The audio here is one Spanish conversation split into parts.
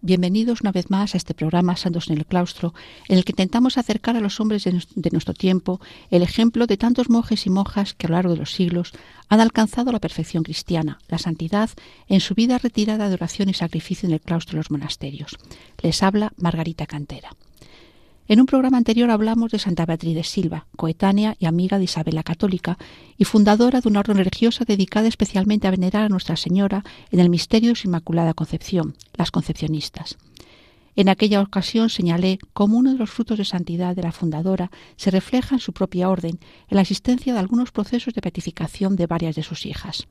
bienvenidos una vez más a este programa Santos en el Claustro, en el que intentamos acercar a los hombres de nuestro tiempo el ejemplo de tantos monjes y monjas que a lo largo de los siglos han alcanzado la perfección cristiana, la santidad, en su vida retirada de oración y sacrificio en el claustro de los monasterios. Les habla Margarita Cantera. En un programa anterior hablamos de Santa Beatriz de Silva, coetánea y amiga de Isabel la Católica y fundadora de una orden religiosa dedicada especialmente a venerar a Nuestra Señora en el misterio de su Inmaculada Concepción, las concepcionistas. En aquella ocasión señalé cómo uno de los frutos de santidad de la fundadora se refleja en su propia orden, en la existencia de algunos procesos de beatificación de varias de sus hijas.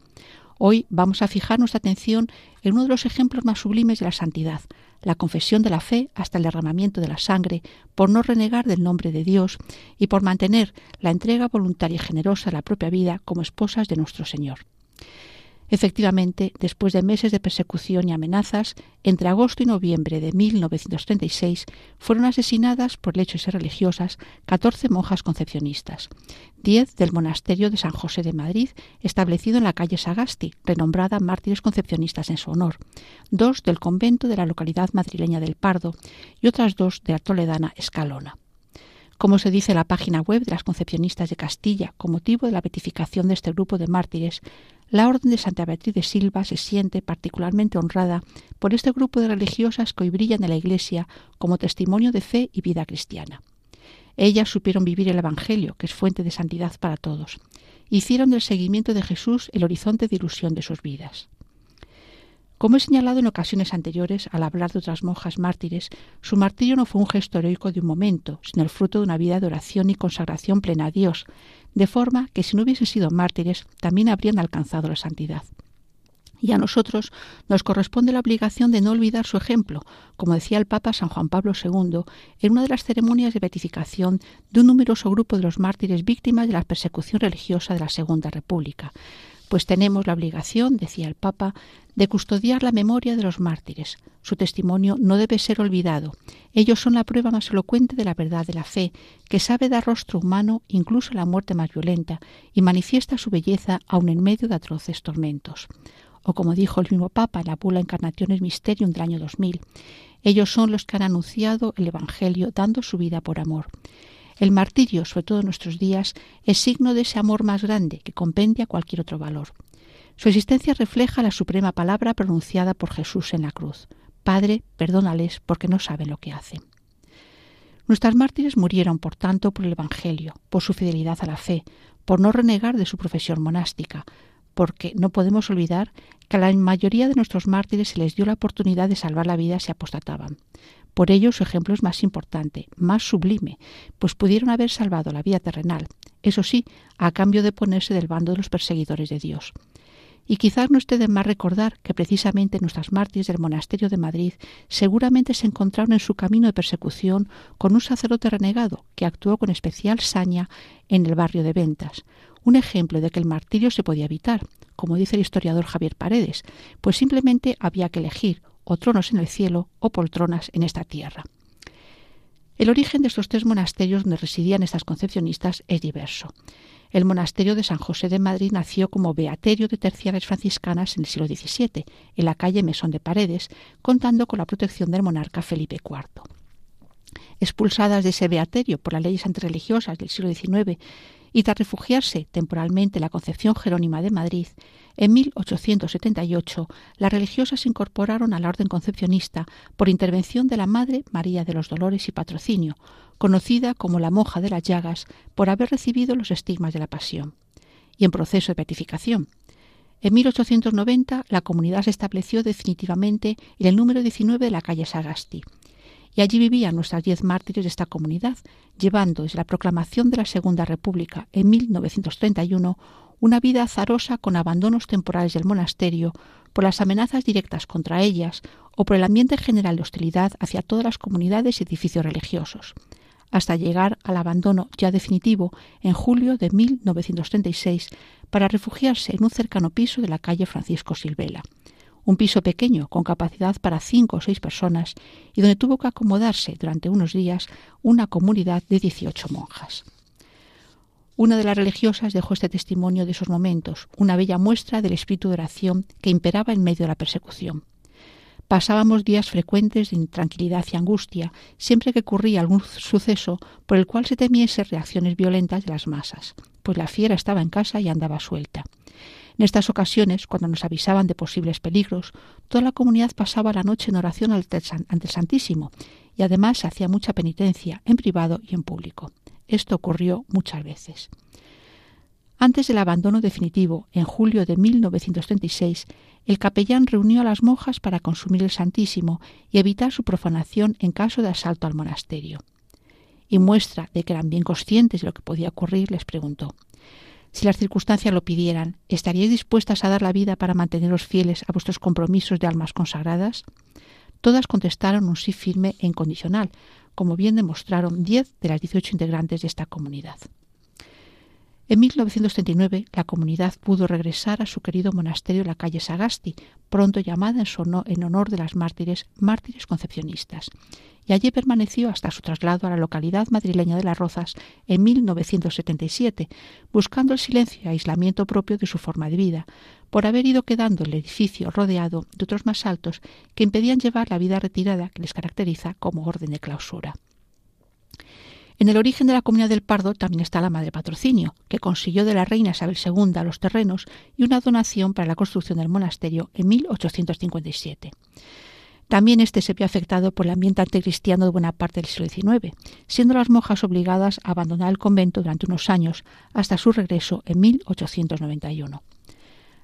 Hoy vamos a fijar nuestra atención en uno de los ejemplos más sublimes de la santidad, la confesión de la fe hasta el derramamiento de la sangre, por no renegar del nombre de Dios y por mantener la entrega voluntaria y generosa de la propia vida como esposas de nuestro Señor. Efectivamente, después de meses de persecución y amenazas, entre agosto y noviembre de 1936 fueron asesinadas por lechos religiosas 14 monjas concepcionistas, 10 del monasterio de San José de Madrid, establecido en la calle Sagasti, renombrada Mártires Concepcionistas en su honor, dos del convento de la localidad madrileña del Pardo y otras dos de la toledana Escalona. Como se dice en la página web de las Concepcionistas de Castilla, con motivo de la beatificación de este grupo de mártires, la Orden de Santa Beatriz de Silva se siente particularmente honrada por este grupo de religiosas que hoy brillan en la Iglesia como testimonio de fe y vida cristiana. Ellas supieron vivir el Evangelio, que es fuente de santidad para todos. Hicieron del seguimiento de Jesús el horizonte de ilusión de sus vidas. Como he señalado en ocasiones anteriores, al hablar de otras monjas mártires, su martirio no fue un gesto heroico de un momento, sino el fruto de una vida de oración y consagración plena a Dios, de forma que si no hubiesen sido mártires, también habrían alcanzado la santidad. Y a nosotros nos corresponde la obligación de no olvidar su ejemplo, como decía el Papa San Juan Pablo II en una de las ceremonias de beatificación de un numeroso grupo de los mártires víctimas de la persecución religiosa de la Segunda República, pues tenemos la obligación, decía el Papa, de custodiar la memoria de los mártires. Su testimonio no debe ser olvidado. Ellos son la prueba más elocuente de la verdad de la fe, que sabe dar rostro humano incluso a la muerte más violenta y manifiesta su belleza aun en medio de atroces tormentos. O como dijo el mismo Papa en la bula Encarnaciones Mysterium del año 2000, ellos son los que han anunciado el Evangelio dando su vida por amor. El martirio, sobre todo en nuestros días, es signo de ese amor más grande que compendia cualquier otro valor. Su existencia refleja la suprema palabra pronunciada por Jesús en la cruz. Padre, perdónales porque no saben lo que hacen. Nuestras mártires murieron, por tanto, por el Evangelio, por su fidelidad a la fe, por no renegar de su profesión monástica, porque no podemos olvidar que a la mayoría de nuestros mártires se les dio la oportunidad de salvar la vida si apostataban. Por ello su ejemplo es más importante, más sublime, pues pudieron haber salvado la vida terrenal, eso sí, a cambio de ponerse del bando de los perseguidores de Dios. Y quizás no esté de más recordar que precisamente nuestras mártires del monasterio de Madrid seguramente se encontraron en su camino de persecución con un sacerdote renegado que actuó con especial saña en el barrio de Ventas, un ejemplo de que el martirio se podía evitar, como dice el historiador Javier Paredes, pues simplemente había que elegir o tronos en el cielo o poltronas en esta tierra. El origen de estos tres monasterios donde residían estas concepcionistas es diverso. El monasterio de San José de Madrid nació como beaterio de terciarias franciscanas en el siglo XVII, en la calle Mesón de Paredes, contando con la protección del monarca Felipe IV. Expulsadas de ese beaterio por las leyes antirreligiosas del siglo XIX y tras refugiarse temporalmente en la Concepción Jerónima de Madrid, en 1878 las religiosas se incorporaron a la orden concepcionista por intervención de la Madre María de los Dolores y Patrocinio, conocida como la monja de las llagas por haber recibido los estigmas de la pasión, y en proceso de beatificación. En 1890 la comunidad se estableció definitivamente en el número 19 de la calle Sagasti, y allí vivían nuestras diez mártires de esta comunidad, llevando desde la proclamación de la Segunda República en 1931 una vida azarosa con abandonos temporales del monasterio por las amenazas directas contra ellas o por el ambiente general de hostilidad hacia todas las comunidades y edificios religiosos. hasta llegar al abandono ya definitivo en julio de 1936 para refugiarse en un cercano piso de la calle Francisco Silvela, un piso pequeño con capacidad para cinco o seis personas y donde tuvo que acomodarse durante unos días una comunidad de 18 monjas. Una de las religiosas dejó este testimonio de esos momentos, una bella muestra del espíritu de oración que imperaba en medio de la persecución. Pasábamos días frecuentes de intranquilidad y angustia siempre que ocurría algún suceso por el cual se temiese reacciones violentas de las masas, pues la fiera estaba en casa y andaba suelta. En estas ocasiones, cuando nos avisaban de posibles peligros, toda la comunidad pasaba la noche en oración ante el Santísimo y además hacía mucha penitencia en privado y en público. Esto ocurrió muchas veces. Antes del abandono definitivo, en julio de 1936, el capellán reunió a las monjas para consumir el Santísimo y evitar su profanación en caso de asalto al monasterio. Y muestra de que eran bien conscientes de lo que podía ocurrir, les preguntó Si las circunstancias lo pidieran, ¿estaríais dispuestas a dar la vida para manteneros fieles a vuestros compromisos de almas consagradas? Todas contestaron un sí firme e incondicional, como bien demostraron diez de las dieciocho integrantes de esta comunidad. En 1939 la comunidad pudo regresar a su querido monasterio en la calle Sagasti, pronto llamada en, honor de las mártires, mártires concepcionistas, y allí permaneció hasta su traslado a la localidad madrileña de Las Rozas en 1977, buscando el silencio y aislamiento propio de su forma de vida, por haber ido quedando el edificio rodeado de otros más altos que impedían llevar la vida retirada que les caracteriza como orden de clausura. En el origen de la comunidad del Pardo también está la madre patrocinio, que consiguió de la reina Isabel II los terrenos y una donación para la construcción del monasterio en 1857. También este se vio afectado por el ambiente anticristiano de buena parte del siglo XIX, siendo las monjas obligadas a abandonar el convento durante unos años hasta su regreso en 1891.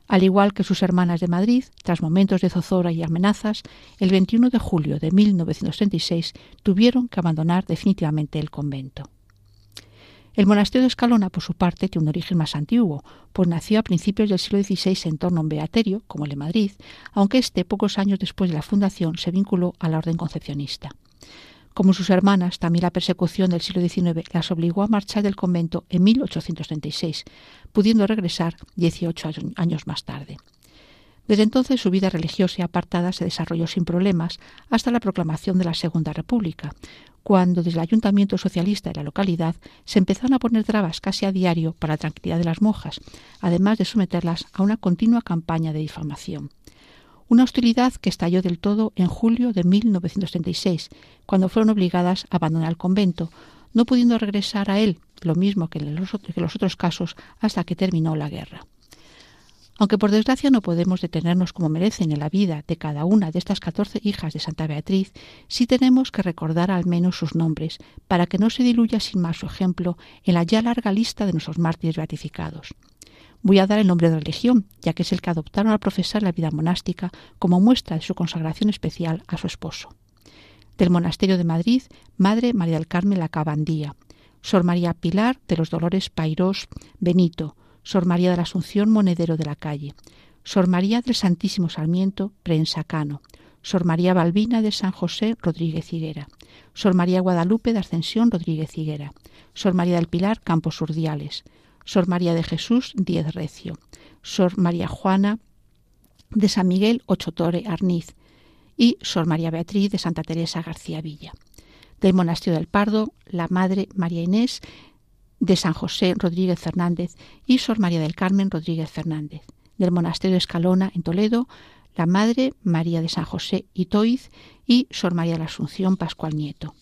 Al igual que sus hermanas de Madrid, tras momentos de zozobra y amenazas, el 21 de julio de 1936 tuvieron que abandonar definitivamente el convento. El monasterio de Escalona, por su parte, tiene un origen más antiguo, pues nació a principios del siglo XVI en torno a un beaterio, como el de Madrid, aunque éste, pocos años después de la fundación, se vinculó a la orden concepcionista. Como sus hermanas, también la persecución del siglo XIX las obligó a marchar del convento en 1836, pudiendo regresar 18 años más tarde. Desde entonces su vida religiosa y apartada se desarrolló sin problemas hasta la proclamación de la Segunda República, cuando desde el ayuntamiento socialista de la localidad se empezaron a poner trabas casi a diario para la tranquilidad de las monjas, además de someterlas a una continua campaña de difamación una hostilidad que estalló del todo en julio de 1936, cuando fueron obligadas a abandonar el convento, no pudiendo regresar a él, lo mismo que en los, otros casos, hasta que terminó la guerra. Aunque por desgracia no podemos detenernos como merecen en la vida de cada una de estas catorce hijas de Santa Beatriz, sí tenemos que recordar al menos sus nombres, para que no se diluya sin más su ejemplo en la ya larga lista de nuestros mártires beatificados. Voy a dar el nombre de religión, ya que es el que adoptaron al profesar la vida monástica como muestra de su consagración especial a su esposo. Del Monasterio de Madrid, Madre María del Carmen La Cabandía, Sor María Pilar de los Dolores Pairós Benito, Sor María de la Asunción Monedero de la Calle, Sor María del Santísimo Sarmiento Prensacano, Sor María Balbina de San José Rodríguez Higuera, Sor María Guadalupe de Ascensión Rodríguez Higuera, Sor María del Pilar Campos Urdiales, Sor María de Jesús Diez Recio, Sor María Juana de San Miguel Ochotore Arniz y Sor María Beatriz de Santa Teresa García Villa. Del Monasterio del Pardo, la Madre María Inés de San José Rodríguez Fernández y Sor María del Carmen Rodríguez Fernández. Del Monasterio de Escalona en Toledo, la Madre María de San José Itoiz y Sor María de la Asunción Pascual Nieto.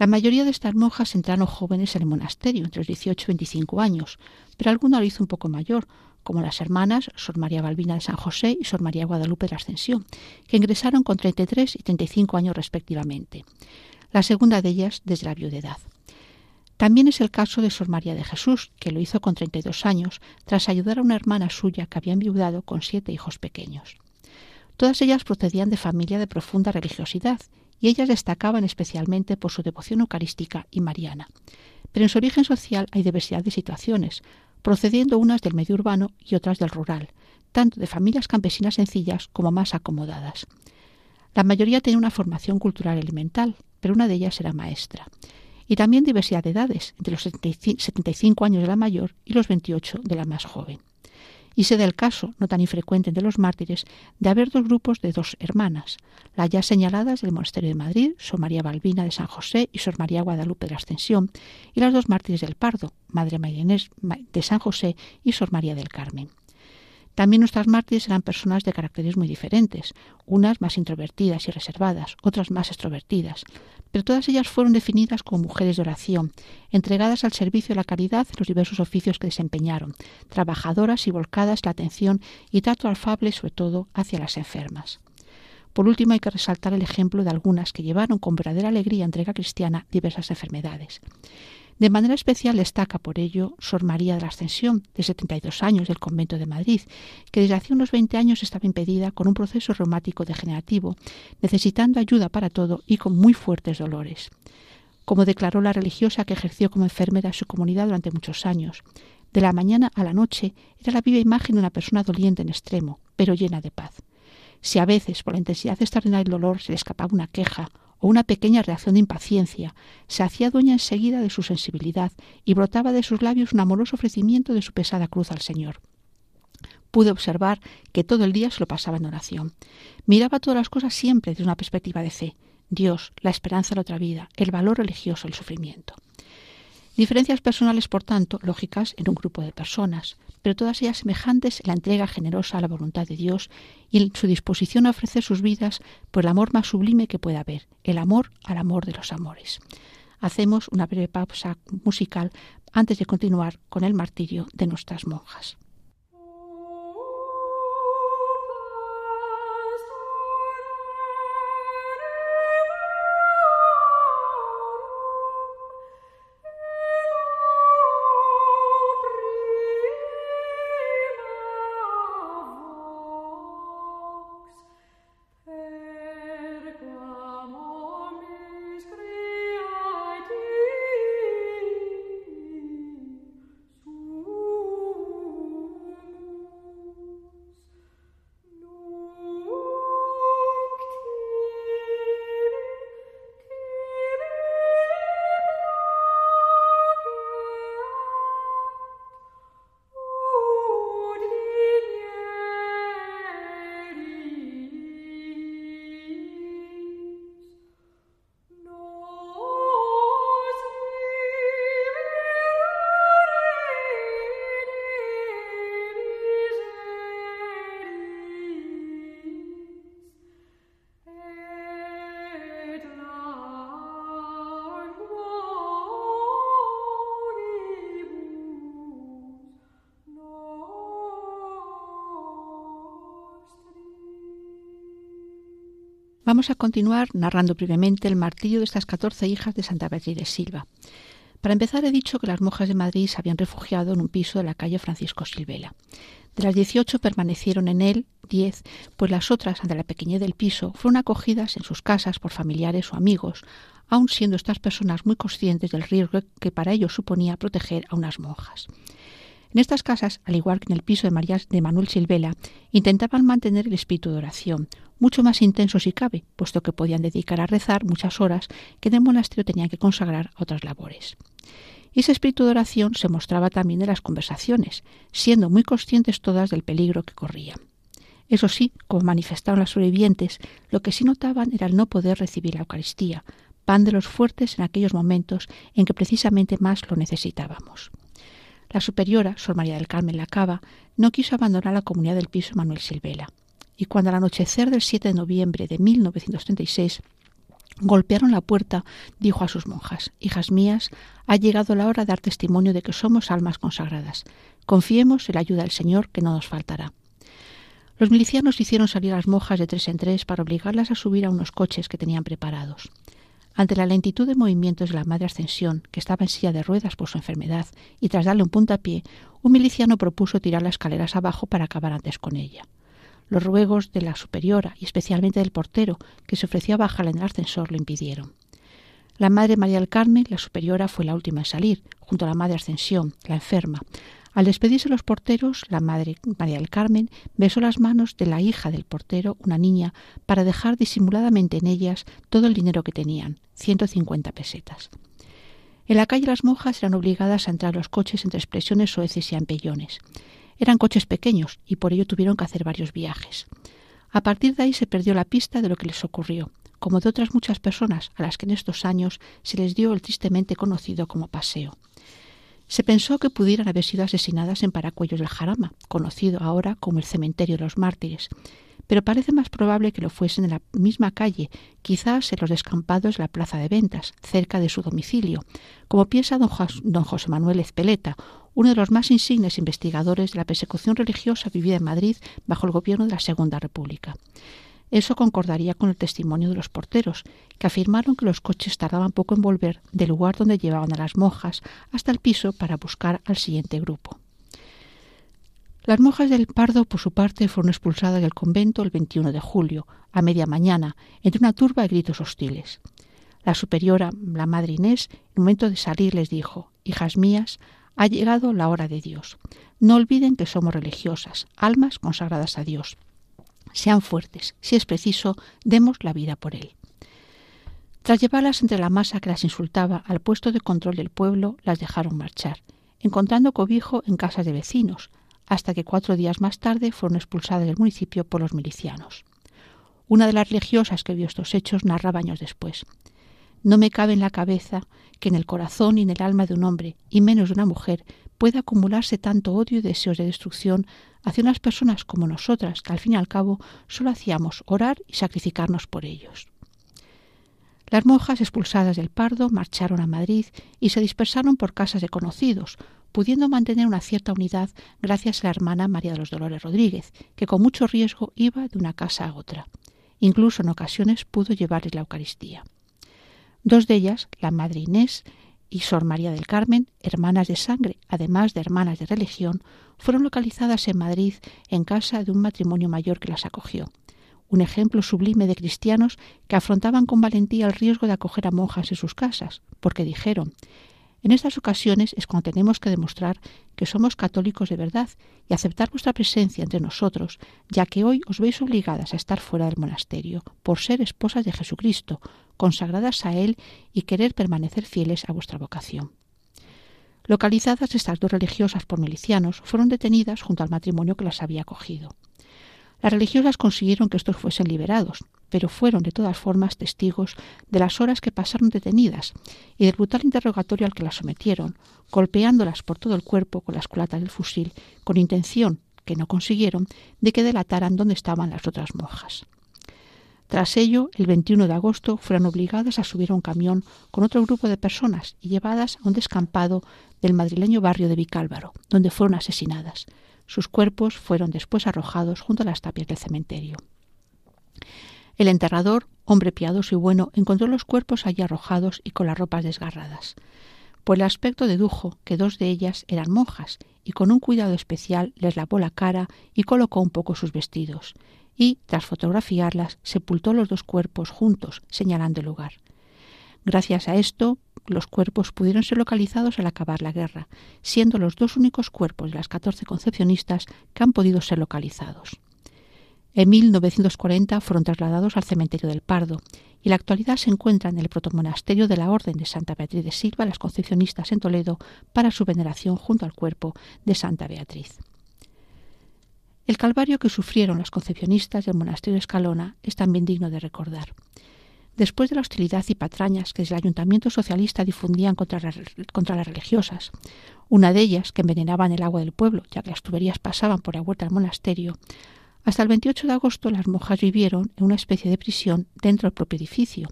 La mayoría de estas monjas entraron jóvenes en el monasterio, entre los 18 y 25 años, pero alguna lo hizo un poco mayor, como las hermanas Sor María Balbina de San José y Sor María Guadalupe de la Ascensión, que ingresaron con 33 y 35 años respectivamente. La segunda de ellas desde la viudedad. También es el caso de Sor María de Jesús, que lo hizo con 32 años, tras ayudar a una hermana suya que había enviudado con siete hijos pequeños. Todas ellas procedían de familia de profunda religiosidad y ellas destacaban especialmente por su devoción eucarística y mariana. Pero en su origen social hay diversidad de situaciones, procediendo unas del medio urbano y otras del rural, tanto de familias campesinas sencillas como más acomodadas. La mayoría tenía una formación cultural elemental, pero una de ellas era maestra. y también diversidad de edades, entre los 75 años de la mayor y los 28 de la más joven. Y se da el caso, no tan infrecuente entre los mártires, de haber dos grupos de dos hermanas, las ya señaladas del Monasterio de Madrid, Sor María Balbina de San José y Sor María Guadalupe de la Ascensión, y las dos mártires del Pardo, Madre María de San José y Sor María del Carmen. También nuestras mártires eran personas de caracteres muy diferentes, unas más introvertidas y reservadas, otras más extrovertidas, pero todas ellas fueron definidas como mujeres de oración, entregadas al servicio de la caridad en los diversos oficios que desempeñaron, trabajadoras y volcadas la atención y trato alfable sobre todo hacia las enfermas. Por último, hay que resaltar el ejemplo de algunas que llevaron con verdadera alegría entrega cristiana diversas enfermedades. De manera especial destaca por ello Sor María de la Ascensión, de 72 años, del convento de Madrid, que desde hace unos 20 años estaba impedida con un proceso reumático degenerativo, necesitando ayuda para todo y con muy fuertes dolores. Como declaró la religiosa que ejerció como enfermera en su comunidad durante muchos años, de la mañana a la noche era la viva imagen de una persona doliente en extremo, pero llena de paz. Si a veces, por la intensidad extraordinaria del dolor, se le escapaba una queja o una pequeña reacción de impaciencia, se hacía dueña enseguida de su sensibilidad y brotaba de sus labios un amoroso ofrecimiento de su pesada cruz al Señor. Pude observar que todo el día se lo pasaba en oración. Miraba todas las cosas siempre desde una perspectiva de fe. Dios, la esperanza de la otra vida, el valor religioso, el sufrimiento. Diferencias personales, por tanto, lógicas en un grupo de personas, pero todas ellas semejantes en la entrega generosa a la voluntad de Dios y en su disposición a ofrecer sus vidas por el amor más sublime que pueda haber, el amor al amor de los amores. Hacemos una breve pausa musical antes de continuar con el martirio de nuestras monjas. Vamos a continuar narrando brevemente el martillo de estas catorce hijas de Santa Beatriz de Silva. Para empezar, he dicho que las monjas de Madrid se habían refugiado en un piso de la calle Francisco Silvela. De las dieciocho permanecieron en él diez, pues las otras, ante la pequeñez del piso, fueron acogidas en sus casas por familiares o amigos, aun siendo estas personas muy conscientes del riesgo que para ellos suponía proteger a unas monjas. En estas casas, al igual que en el piso de María de Manuel Silvela, intentaban mantener el espíritu de oración, mucho más intenso si cabe, puesto que podían dedicar a rezar muchas horas que en el monasterio tenían que consagrar a otras labores. Y ese espíritu de oración se mostraba también en las conversaciones, siendo muy conscientes todas del peligro que corrían. Eso sí, como manifestaron las sobrevivientes, lo que sí notaban era el no poder recibir la Eucaristía, pan de los fuertes en aquellos momentos en que precisamente más lo necesitábamos. La superiora, Sor María del Carmen Lacaba, no quiso abandonar la comunidad del piso Manuel Silvela, y cuando al anochecer del 7 de noviembre de 1936 golpearon la puerta, dijo a sus monjas, Hijas mías, ha llegado la hora de dar testimonio de que somos almas consagradas. Confiemos en la ayuda del Señor, que no nos faltará. Los milicianos hicieron salir a las monjas de tres en tres para obligarlas a subir a unos coches que tenían preparados. Ante la lentitud de movimientos de la Madre Ascensión, que estaba en silla de ruedas por su enfermedad, y tras darle un puntapié, un miliciano propuso tirar las escaleras abajo para acabar antes con ella. Los ruegos de la superiora y especialmente del portero, que se ofreció a bajarla en el ascensor, lo impidieron. La Madre María del Carmen, la superiora, fue la última en salir, junto a la Madre Ascensión, la enferma, al despedirse los porteros, la madre María del Carmen besó las manos de la hija del portero, una niña, para dejar disimuladamente en ellas todo el dinero que tenían, 150 pesetas. En la calle las monjas eran obligadas a entrar los coches entre expresiones soeces y ampellones. Eran coches pequeños y por ello tuvieron que hacer varios viajes. A partir de ahí se perdió la pista de lo que les ocurrió, como de otras muchas personas a las que en estos años se les dio el tristemente conocido como paseo. Se pensó que pudieran haber sido asesinadas en Paracuellos del Jarama, conocido ahora como el cementerio de los mártires, pero parece más probable que lo fuesen en la misma calle, quizás en los descampados de la plaza de ventas, cerca de su domicilio, como piensa don, José Manuel Ezpeleta, uno de los más insignes investigadores de la persecución religiosa vivida en Madrid bajo el gobierno de la Segunda República. Eso concordaría con el testimonio de los porteros, que afirmaron que los coches tardaban poco en volver del lugar donde llevaban a las monjas hasta el piso para buscar al siguiente grupo. Las monjas del Pardo, por su parte, fueron expulsadas del convento el 21 de julio, a media mañana, entre una turba de gritos hostiles. La superiora, la madre Inés, en el momento de salir les dijo, Hijas mías, ha llegado la hora de Dios. No olviden que somos religiosas, almas consagradas a Dios. Sean fuertes, si es preciso, demos la vida por Él. Tras llevarlas entre la masa que las insultaba al puesto de control del pueblo, las dejaron marchar, encontrando cobijo en casas de vecinos, hasta que cuatro días más tarde fueron expulsadas del municipio por los milicianos. Una de las religiosas que vio estos hechos narraba años después. No me cabe en la cabeza que en el corazón y en el alma de un hombre, y menos de una mujer, pueda acumularse tanto odio y deseos de destrucción hacia unas personas como nosotras, que al fin y al cabo solo hacíamos orar y sacrificarnos por ellos. Las monjas expulsadas del Pardo marcharon a Madrid y se dispersaron por casas de conocidos, pudiendo mantener una cierta unidad gracias a la hermana María de los Dolores Rodríguez, que con mucho riesgo iba de una casa a otra. Incluso en ocasiones pudo llevarles la Eucaristía. Dos de ellas, la Madre Inés y Sor María del Carmen, hermanas de sangre, además de hermanas de religión, fueron localizadas en Madrid en casa de un matrimonio mayor que las acogió. Un ejemplo sublime de cristianos que afrontaban con valentía el riesgo de acoger a monjas en sus casas, porque dijeron en estas ocasiones es cuando tenemos que demostrar que somos católicos de verdad y aceptar vuestra presencia entre nosotros, ya que hoy os veis obligadas a estar fuera del monasterio por ser esposas de Jesucristo, consagradas a Él y querer permanecer fieles a vuestra vocación. Localizadas estas dos religiosas por milicianos, fueron detenidas junto al matrimonio que las había acogido. Las religiosas consiguieron que estos fuesen liberados, pero fueron de todas formas testigos de las horas que pasaron detenidas y del brutal interrogatorio al que las sometieron, golpeándolas por todo el cuerpo con las culatas del fusil, con intención, que no consiguieron, de que delataran dónde estaban las otras monjas. Tras ello, el 21 de agosto fueron obligadas a subir a un camión con otro grupo de personas y llevadas a un descampado del madrileño barrio de Vicálvaro, donde fueron asesinadas. Sus cuerpos fueron después arrojados junto a las tapias del cementerio. El enterrador, hombre piadoso y bueno, encontró los cuerpos allí arrojados y con las ropas desgarradas. Por el aspecto dedujo que dos de ellas eran monjas y con un cuidado especial les lavó la cara y colocó un poco sus vestidos y, tras fotografiarlas, sepultó los dos cuerpos juntos, señalando el lugar. Gracias a esto, los cuerpos pudieron ser localizados al acabar la guerra, siendo los dos únicos cuerpos de las catorce concepcionistas que han podido ser localizados. En 1940 fueron trasladados al cementerio del Pardo y en la actualidad se encuentran en el protomonasterio de la Orden de Santa Beatriz de Silva, las concepcionistas en Toledo, para su veneración junto al cuerpo de Santa Beatriz. El calvario que sufrieron las concepcionistas del monasterio Escalona es también digno de recordar. Después de la hostilidad y patrañas que desde el ayuntamiento socialista difundían contra, contra las religiosas, una de ellas que envenenaban el agua del pueblo, ya que las tuberías pasaban por la huerta del monasterio, hasta el 28 de agosto las monjas vivieron en una especie de prisión dentro del propio edificio,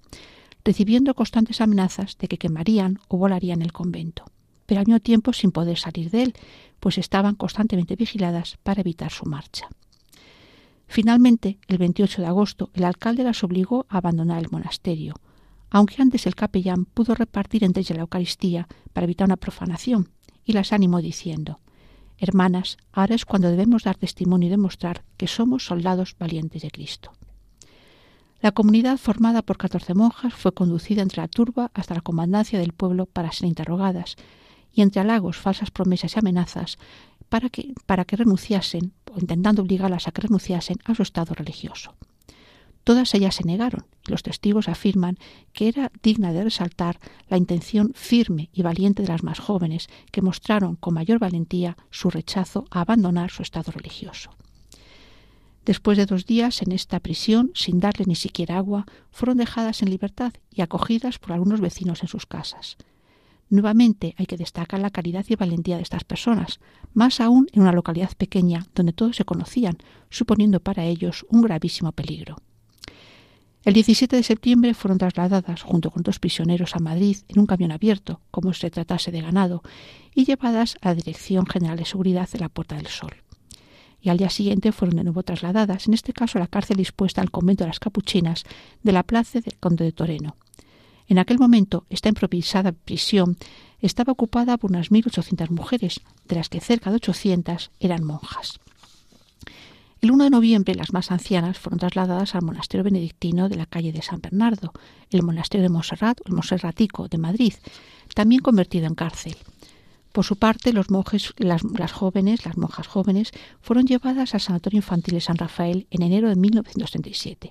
recibiendo constantes amenazas de que quemarían o volarían el convento, pero al mismo tiempo sin poder salir de él, pues estaban constantemente vigiladas para evitar su marcha. Finalmente, el 28 de agosto, el alcalde las obligó a abandonar el monasterio, aunque antes el capellán pudo repartir entre ellas la Eucaristía para evitar una profanación, y las animó diciendo Hermanas, ahora es cuando debemos dar testimonio y demostrar que somos soldados valientes de Cristo. La comunidad, formada por catorce monjas, fue conducida entre la turba hasta la comandancia del pueblo para ser interrogadas, y entre halagos, falsas promesas y amenazas, para que, para que renunciasen, o intentando obligarlas a que renunciasen a su estado religioso. Todas ellas se negaron y los testigos afirman que era digna de resaltar la intención firme y valiente de las más jóvenes que mostraron con mayor valentía su rechazo a abandonar su estado religioso. Después de dos días en esta prisión, sin darle ni siquiera agua, fueron dejadas en libertad y acogidas por algunos vecinos en sus casas. Nuevamente hay que destacar la caridad y valentía de estas personas, más aún en una localidad pequeña donde todos se conocían, suponiendo para ellos un gravísimo peligro. El 17 de septiembre fueron trasladadas junto con dos prisioneros a Madrid en un camión abierto, como se tratase de ganado, y llevadas a la Dirección General de Seguridad de la Puerta del Sol y al día siguiente fueron de nuevo trasladadas, en este caso a la cárcel dispuesta al convento de las Capuchinas de la Plaza del Conde de Toreno. En aquel momento, esta improvisada prisión estaba ocupada por unas 1.800 mujeres, de las que cerca de 800 eran monjas. El 1 de noviembre, las más ancianas fueron trasladadas al monasterio benedictino de la calle de San Bernardo, el monasterio de Montserrat, el Monserratico de Madrid, también convertido en cárcel. Por su parte, monjes, las, jóvenes, las monjas jóvenes, fueron llevadas al Sanatorio Infantil de San Rafael en enero de 1937.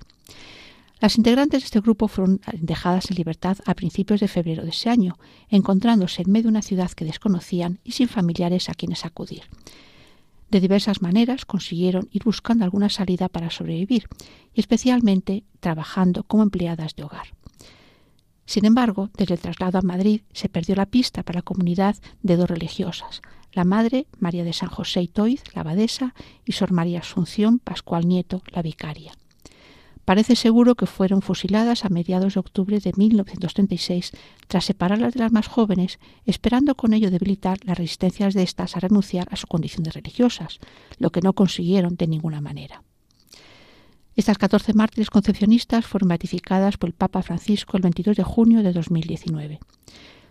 Las integrantes de este grupo fueron dejadas en libertad a principios de febrero de ese año, encontrándose en medio de una ciudad que desconocían y sin familiares a quienes acudir. De diversas maneras consiguieron ir buscando alguna salida para sobrevivir, y especialmente trabajando como empleadas de hogar. Sin embargo, desde el traslado a Madrid se perdió la pista para la comunidad de dos religiosas, la madre María de San José y Toiz, la abadesa, y Sor María Asunción Pascual Nieto, la vicaria. Parece seguro que fueron fusiladas a mediados de octubre de 1936 tras separarlas de las más jóvenes, esperando con ello debilitar las resistencias de éstas a renunciar a su condición de religiosas, lo que no consiguieron de ninguna manera. Estas 14 mártires concepcionistas fueron beatificadas por el Papa Francisco el 22 de junio de 2019.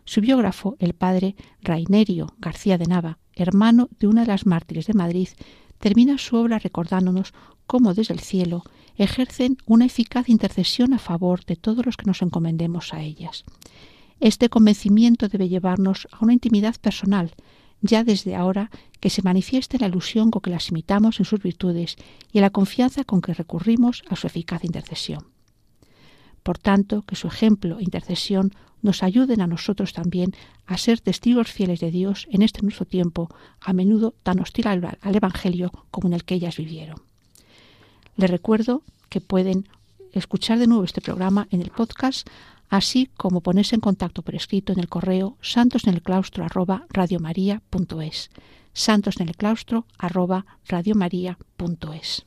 Su biógrafo, el padre Rainerio García de Nava, hermano de una de las mártires de Madrid, termina su obra recordándonos cómo desde el cielo ejercen una eficaz intercesión a favor de todos los que nos encomendemos a ellas. Este convencimiento debe llevarnos a una intimidad personal, ya desde ahora que se manifieste la ilusión con que las imitamos en sus virtudes y la confianza con que recurrimos a su eficaz intercesión. Por tanto, que su ejemplo e intercesión nos ayuden a nosotros también a ser testigos fieles de Dios en este nuestro tiempo, a menudo tan hostil al, Evangelio como en el que ellas vivieron. Les recuerdo que pueden escuchar de nuevo este programa en el podcast así como ponerse en contacto por escrito en el correo santosnelclaustro arroba radiomaria.es santosnelclaustro arroba radiomaria.es